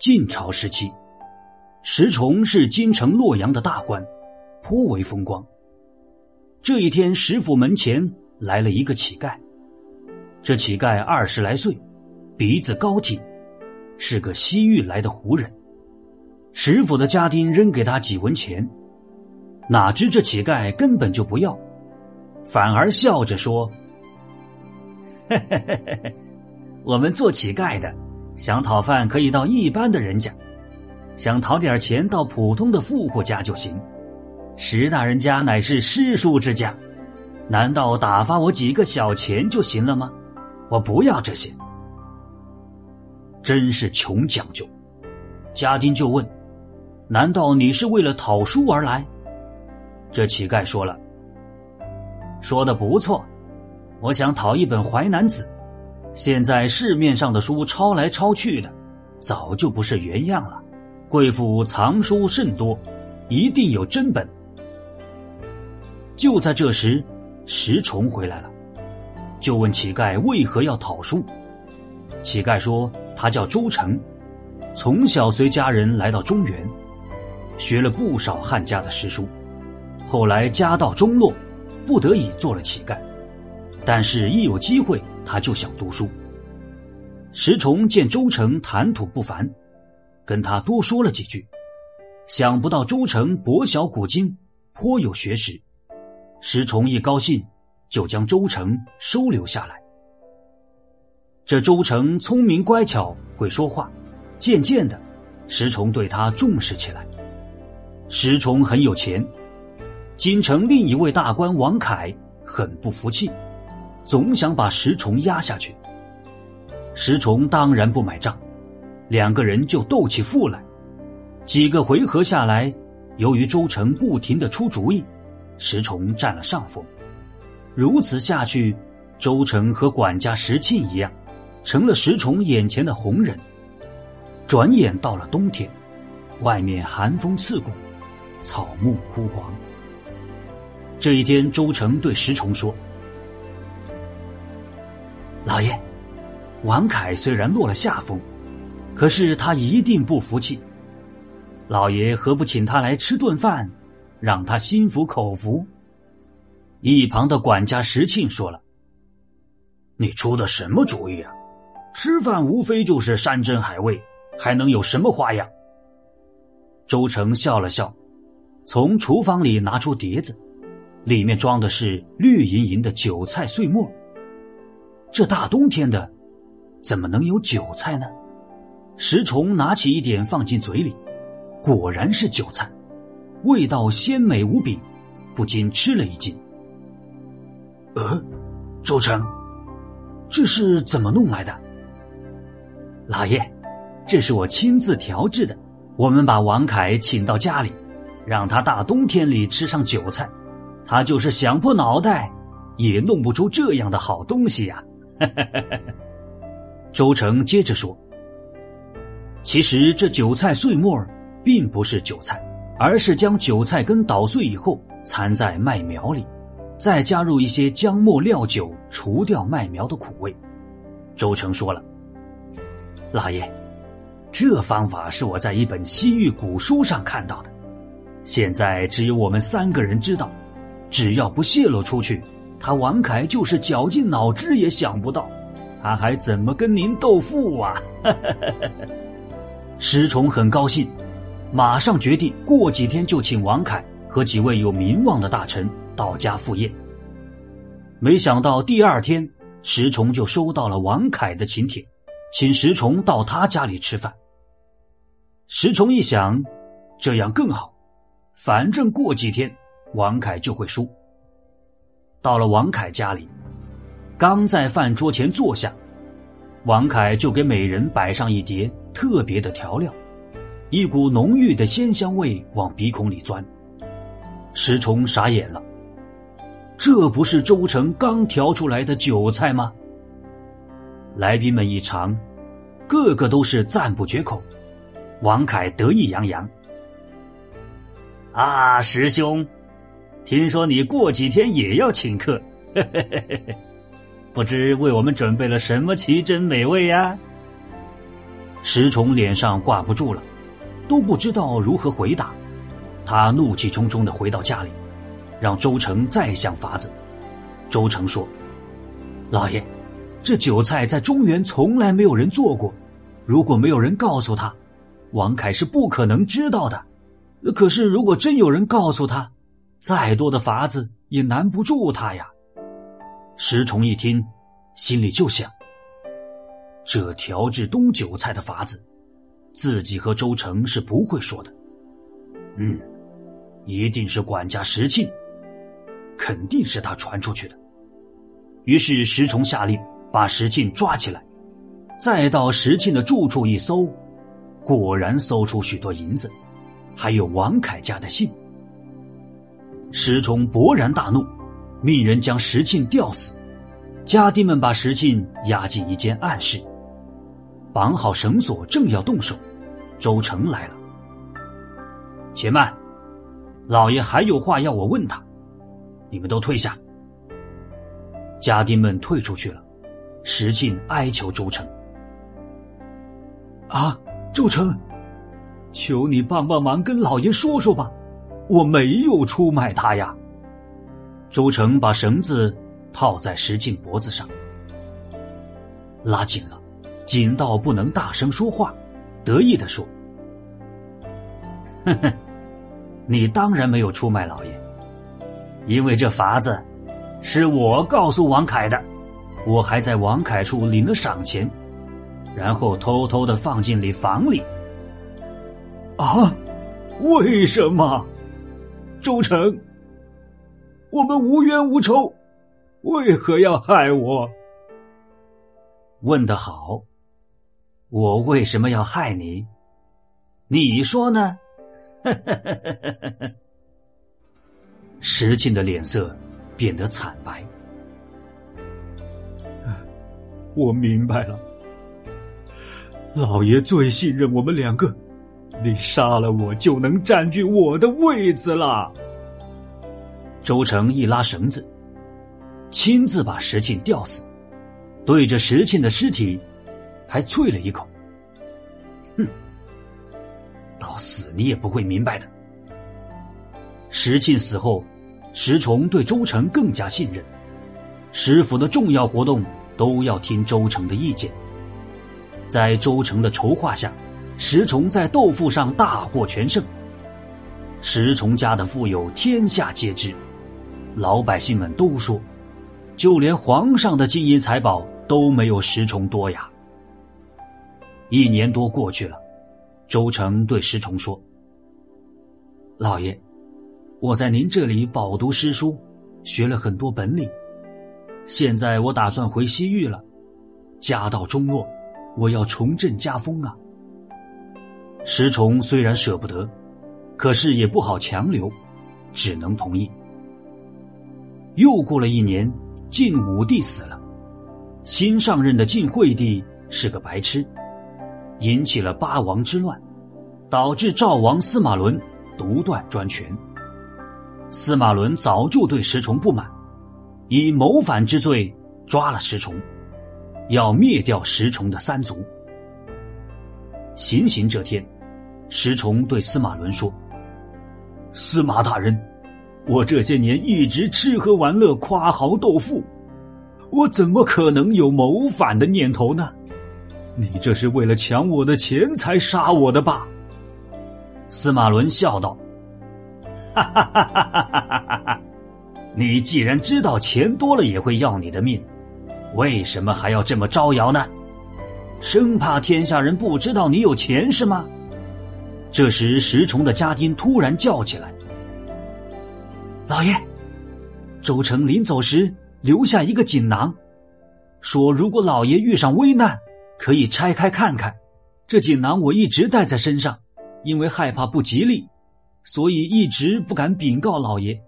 晋朝时期，石崇是京城洛阳的大官，颇为风光。这一天，石府门前来了一个乞丐。这乞丐二十来岁，鼻子高挺，是个西域来的胡人。石府的家丁扔给他几文钱，哪知这乞丐根本就不要，反而笑着说：“ 嘿嘿嘿嘿嘿，我们做乞丐的，想讨饭可以到一般的人家，想讨点钱到普通的富户家就行。”石大人家乃是诗书之家，难道打发我几个小钱就行了吗？我不要这些，真是穷讲究。家丁就问：“难道你是为了讨书而来？”这乞丐说了：“说的不错，我想讨一本《淮南子》。现在市面上的书抄来抄去的，早就不是原样了。贵府藏书甚多，一定有真本。”就在这时，石崇回来了，就问乞丐为何要讨书。乞丐说：“他叫周成，从小随家人来到中原，学了不少汉家的诗书，后来家道中落，不得已做了乞丐。但是，一有机会，他就想读书。”石崇见周成谈吐不凡，跟他多说了几句，想不到周成博小古今，颇有学识。石崇一高兴，就将周成收留下来。这周成聪明乖巧，会说话，渐渐的，石崇对他重视起来。石崇很有钱，京城另一位大官王凯很不服气，总想把石崇压下去。石崇当然不买账，两个人就斗起富来。几个回合下来，由于周成不停的出主意。石崇占了上风，如此下去，周成和管家石庆一样，成了石崇眼前的红人。转眼到了冬天，外面寒风刺骨，草木枯黄。这一天，周成对石崇说：“老爷，王凯虽然落了下风，可是他一定不服气。老爷何不请他来吃顿饭？”让他心服口服。一旁的管家石庆说了：“你出的什么主意啊？吃饭无非就是山珍海味，还能有什么花样？”周成笑了笑，从厨房里拿出碟子，里面装的是绿莹莹的韭菜碎末。这大冬天的，怎么能有韭菜呢？石崇拿起一点放进嘴里，果然是韭菜。味道鲜美无比，不禁吃了一惊。呃，周成，这是怎么弄来的？老爷，这是我亲自调制的。我们把王凯请到家里，让他大冬天里吃上韭菜，他就是想破脑袋，也弄不出这样的好东西呀！周成接着说：“其实这韭菜碎末并不是韭菜。”而是将韭菜根捣碎以后掺在麦苗里，再加入一些姜末料酒，除掉麦苗的苦味。周成说了：“老爷，这方法是我在一本西域古书上看到的，现在只有我们三个人知道。只要不泄露出去，他王凯就是绞尽脑汁也想不到，他还怎么跟您斗富啊？” 石崇很高兴。马上决定，过几天就请王凯和几位有名望的大臣到家赴宴。没想到第二天，石崇就收到了王凯的请帖，请石崇到他家里吃饭。石崇一想，这样更好，反正过几天王凯就会输。到了王凯家里，刚在饭桌前坐下，王凯就给每人摆上一碟特别的调料。一股浓郁的鲜香味往鼻孔里钻，石崇傻眼了。这不是周成刚调出来的韭菜吗？来宾们一尝，个个都是赞不绝口。王凯得意洋洋：“啊，师兄，听说你过几天也要请客，不知为我们准备了什么奇珍美味呀？”石崇脸上挂不住了，都不知道如何回答。他怒气冲冲的回到家里，让周成再想法子。周成说：“老爷，这酒菜在中原从来没有人做过，如果没有人告诉他，王凯是不可能知道的。可是如果真有人告诉他，再多的法子也难不住他呀。”石崇一听，心里就想：这调制冬酒菜的法子，自己和周成是不会说的。嗯，一定是管家石庆，肯定是他传出去的。于是石崇下令把石庆抓起来，再到石庆的住处一搜，果然搜出许多银子，还有王凯家的信。石崇勃然大怒，命人将石庆吊死。家丁们把石庆押进一间暗室，绑好绳索，正要动手，周成来了。且慢，老爷还有话要我问他，你们都退下。家丁们退出去了，石庆哀求周成：“啊，周成，求你帮帮忙，跟老爷说说吧，我没有出卖他呀。”周成把绳子套在石庆脖子上，拉紧了，紧到不能大声说话，得意的说：“哼哼，你当然没有出卖老爷，因为这法子。”是我告诉王凯的，我还在王凯处领了赏钱，然后偷偷的放进你房里。啊，为什么？周成，我们无冤无仇，为何要害我？问得好，我为什么要害你？你说呢？石庆的脸色。变得惨白。我明白了，老爷最信任我们两个，你杀了我就能占据我的位子了。周成一拉绳子，亲自把石庆吊死，对着石庆的尸体还啐了一口：“哼，到死你也不会明白的。”石庆死后。石崇对周成更加信任，石府的重要活动都要听周成的意见。在周成的筹划下，石崇在豆腐上大获全胜。石崇家的富有天下皆知，老百姓们都说，就连皇上的金银财宝都没有石崇多呀。一年多过去了，周成对石崇说：“老爷。”我在您这里饱读诗书，学了很多本领。现在我打算回西域了，家道中落，我要重振家风啊。石崇虽然舍不得，可是也不好强留，只能同意。又过了一年，晋武帝死了，新上任的晋惠帝是个白痴，引起了八王之乱，导致赵王司马伦独断专权。司马伦早就对石崇不满，以谋反之罪抓了石崇，要灭掉石崇的三族。行刑这天，石崇对司马伦说：“司马大人，我这些年一直吃喝玩乐，夸豪斗富，我怎么可能有谋反的念头呢？你这是为了抢我的钱才杀我的吧？”司马伦笑道。哈哈哈哈哈！哈你既然知道钱多了也会要你的命，为什么还要这么招摇呢？生怕天下人不知道你有钱是吗？这时，石崇的家丁突然叫起来：“老爷，周成临走时留下一个锦囊，说如果老爷遇上危难，可以拆开看看。这锦囊我一直带在身上，因为害怕不吉利。”所以一直不敢禀告老爷。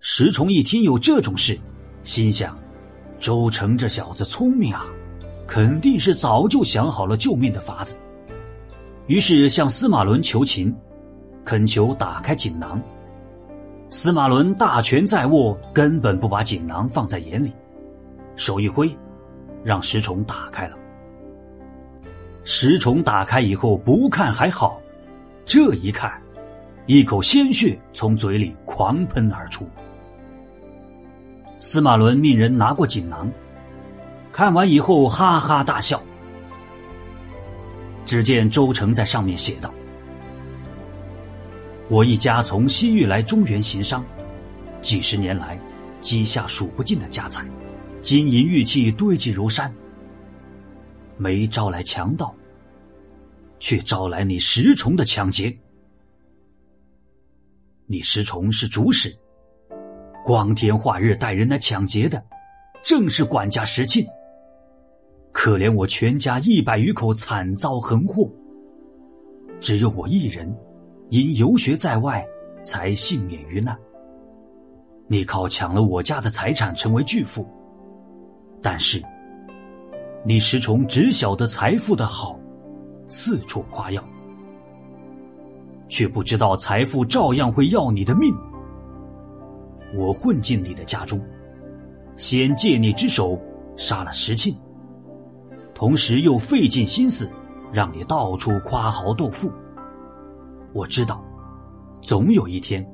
石崇一听有这种事，心想：周成这小子聪明啊，肯定是早就想好了救命的法子。于是向司马伦求情，恳求打开锦囊。司马伦大权在握，根本不把锦囊放在眼里，手一挥，让石崇打开了。石虫打开以后不看还好，这一看，一口鲜血从嘴里狂喷而出。司马伦命人拿过锦囊，看完以后哈哈大笑。只见周成在上面写道：“我一家从西域来中原行商，几十年来积下数不尽的家财，金银玉器堆积如山。没招来强盗，却招来你石崇的抢劫。你石崇是主使，光天化日带人来抢劫的，正是管家石庆。”可怜我全家一百余口惨遭横祸，只有我一人因游学在外才幸免于难。你靠抢了我家的财产成为巨富，但是你石崇只晓得财富的好，四处夸耀，却不知道财富照样会要你的命。我混进你的家中，先借你之手杀了石庆。同时又费尽心思，让你到处夸豪斗富。我知道，总有一天，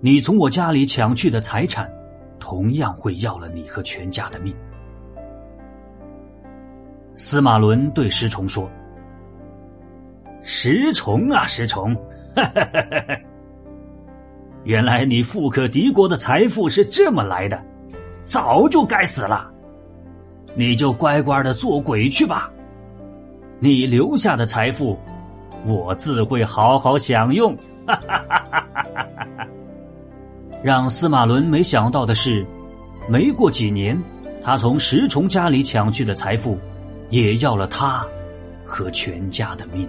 你从我家里抢去的财产，同样会要了你和全家的命。司马伦对石崇说：“石崇啊，石崇，原来你富可敌国的财富是这么来的，早就该死了。”你就乖乖的做鬼去吧，你留下的财富，我自会好好享用。让司马伦没想到的是，没过几年，他从石崇家里抢去的财富，也要了他和全家的命。